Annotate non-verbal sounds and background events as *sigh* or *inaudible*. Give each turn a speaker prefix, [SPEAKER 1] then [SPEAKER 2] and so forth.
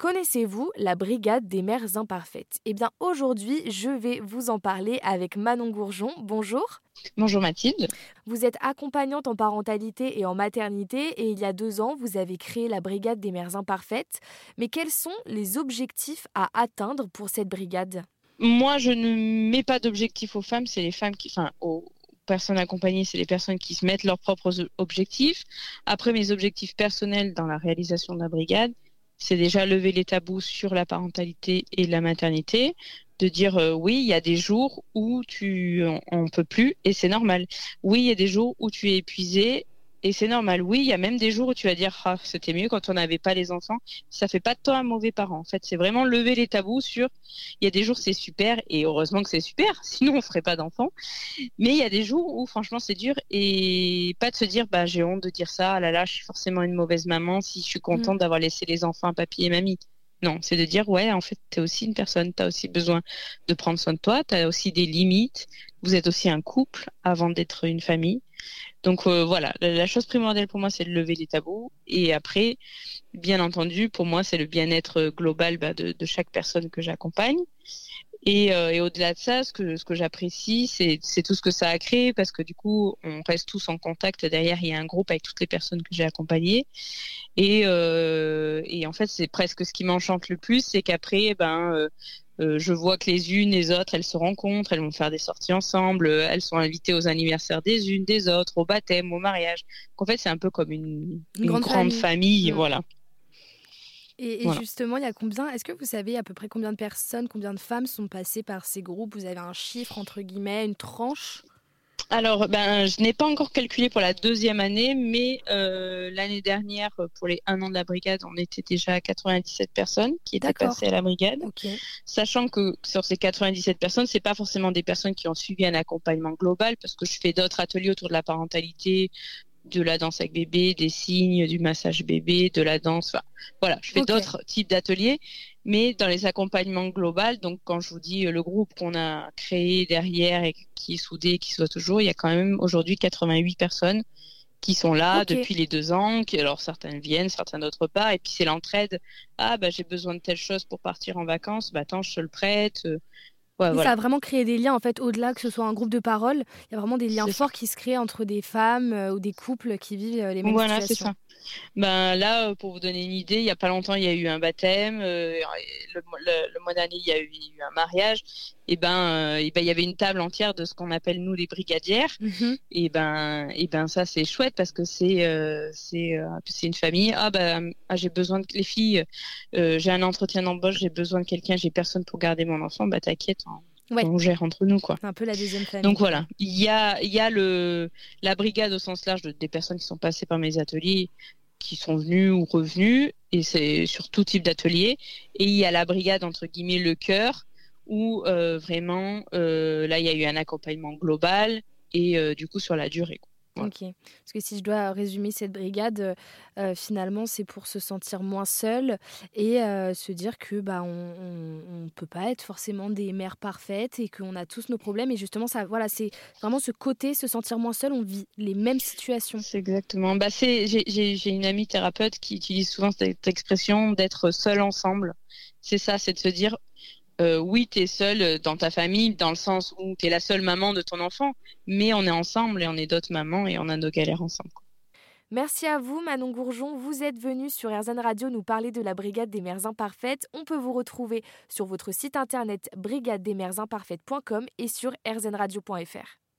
[SPEAKER 1] Connaissez-vous la Brigade des mères imparfaites? Eh bien aujourd'hui, je vais vous en parler avec Manon Gourjon. Bonjour.
[SPEAKER 2] Bonjour Mathilde.
[SPEAKER 1] Vous êtes accompagnante en parentalité et en maternité et il y a deux ans, vous avez créé la Brigade des mères imparfaites. Mais quels sont les objectifs à atteindre pour cette brigade?
[SPEAKER 2] Moi, je ne mets pas d'objectifs aux femmes, c'est les femmes qui... Enfin, aux personnes accompagnées, c'est les personnes qui se mettent leurs propres objectifs. Après, mes objectifs personnels dans la réalisation de la brigade, c'est déjà lever les tabous sur la parentalité et la maternité, de dire euh, oui, il y a des jours où tu on, peut plus et c'est normal. Oui, il y a des jours où tu es épuisé et c'est normal. Oui, il y a même des jours où tu vas dire ah, c'était mieux quand on n'avait pas les enfants. Ça fait pas de toi un mauvais parent. En fait, c'est vraiment lever les tabous sur il y a des jours c'est super et heureusement que c'est super, *laughs* sinon on ferait pas d'enfants. Mais il y a des jours où franchement c'est dur et pas de se dire bah j'ai honte de dire ça, ah là là, je suis forcément une mauvaise maman si je suis contente mm. d'avoir laissé les enfants à papy et mamie. Non, c'est de dire ouais, en fait, tu es aussi une personne, tu as aussi besoin de prendre soin de toi, tu as aussi des limites, vous êtes aussi un couple avant d'être une famille. Donc euh, voilà, la, chose primordiale pour moi, c'est de lever les tabous. Et après, bien entendu, pour moi, c'est le bien-être global bah, de, chaque personne que j'accompagne. Euh, et, au-delà de ça, ce que, ce que j'apprécie, c'est tout ce que ça a créé, parce que du coup, on reste tous en contact. Derrière, il y a un groupe avec toutes les personnes que j'ai accompagnées. Et, euh, et en fait, c'est presque ce qui m'enchante le plus, c'est qu'après, ben, euh, je vois que les unes, les autres, elles se rencontrent, elles vont faire des sorties ensemble, euh, elles sont invitées aux anniversaires des unes, des autres, au baptême, au mariage. en fait, c'est un peu comme une, grande, famille, voilà.
[SPEAKER 1] Et, justement, il y a combien Est-ce que vous savez à peu près combien de personnes, combien de femmes sont passées par ces groupes? Vous avez un chiffre entre guillemets, une tranche?
[SPEAKER 2] Alors, ben, je n'ai pas encore calculé pour la deuxième année, mais euh, l'année dernière, pour les un an de la brigade, on était déjà à 97 personnes qui étaient passées à la brigade. Sachant que sur ces 97 personnes, c'est pas forcément des personnes qui ont suivi un accompagnement global, parce que je fais d'autres ateliers autour de la parentalité, de la danse avec bébé, des signes, du massage bébé, de la danse. Enfin, voilà, je fais d'autres types d'ateliers, mais dans les accompagnements globaux. Donc, quand je vous dis euh, le groupe qu'on a créé derrière et qui est soudé, qui soit toujours, il y a quand même aujourd'hui 88 personnes qui sont là depuis les deux ans. Qui, alors, certaines viennent, certaines d'autres pas. Et puis, c'est l'entraide. Ah, bah, j'ai besoin de telle chose pour partir en vacances. Bah, attends, je te le prête.
[SPEAKER 1] Ça a vraiment créé des liens, en fait, au-delà que ce soit un groupe de parole. Il y a vraiment des liens forts qui se créent entre des femmes euh, ou des couples qui vivent euh, les mêmes
[SPEAKER 2] voilà,
[SPEAKER 1] situations.
[SPEAKER 2] Voilà, c'est ça. Ben là, euh, pour vous donner une idée, il y a pas longtemps, il y a eu un baptême. le, mois dernier, il y a eu, un mariage. Et ben, et ben, il y avait une table entière de ce qu'on appelle nous les brigadières. Mhm. Et ben, et ben, ça c'est chouette parce que c'est, c'est, c'est une famille. Ah ben, ah, j'ai besoin de les filles. j'ai un entretien d'embauche, j'ai besoin de quelqu'un, j'ai personne pour garder mon enfant. Bah t'inquiète, on gère entre nous quoi.
[SPEAKER 1] Un peu la deuxième famille.
[SPEAKER 2] Donc voilà, il y a il y a le la brigade au sens large de, des personnes qui sont passées par mes ateliers qui sont venues ou revenues et c'est sur tout type d'atelier et il y a la brigade entre guillemets le cœur où euh, vraiment euh, là il y a eu un accompagnement global et euh, du coup sur la durée.
[SPEAKER 1] Ok. Parce que si je dois résumer cette brigade, euh, euh, finalement, c'est pour se sentir moins seul et euh, se dire que bah on, ne peut pas être forcément des mères parfaites et qu'on a tous nos problèmes. Et justement, ça, voilà, c'est vraiment ce côté, se sentir moins seul. On vit les mêmes situations.
[SPEAKER 2] C'est exactement. Bah, c'est, j'ai une amie thérapeute qui utilise souvent cette expression d'être seul ensemble. C'est ça, c'est de se dire euh, oui, tu es seule euh, dans ta famille, dans le sens où tu es la seule maman de ton enfant, mais on est ensemble et on est d'autres mamans et on a nos galères ensemble.
[SPEAKER 1] Merci à vous, Manon Gourjon. Vous êtes venue sur RZN Radio nous parler de la Brigade des mères imparfaites. On peut vous retrouver sur votre site internet brigadedesmèresimparfaites.com et sur rzradio.fr.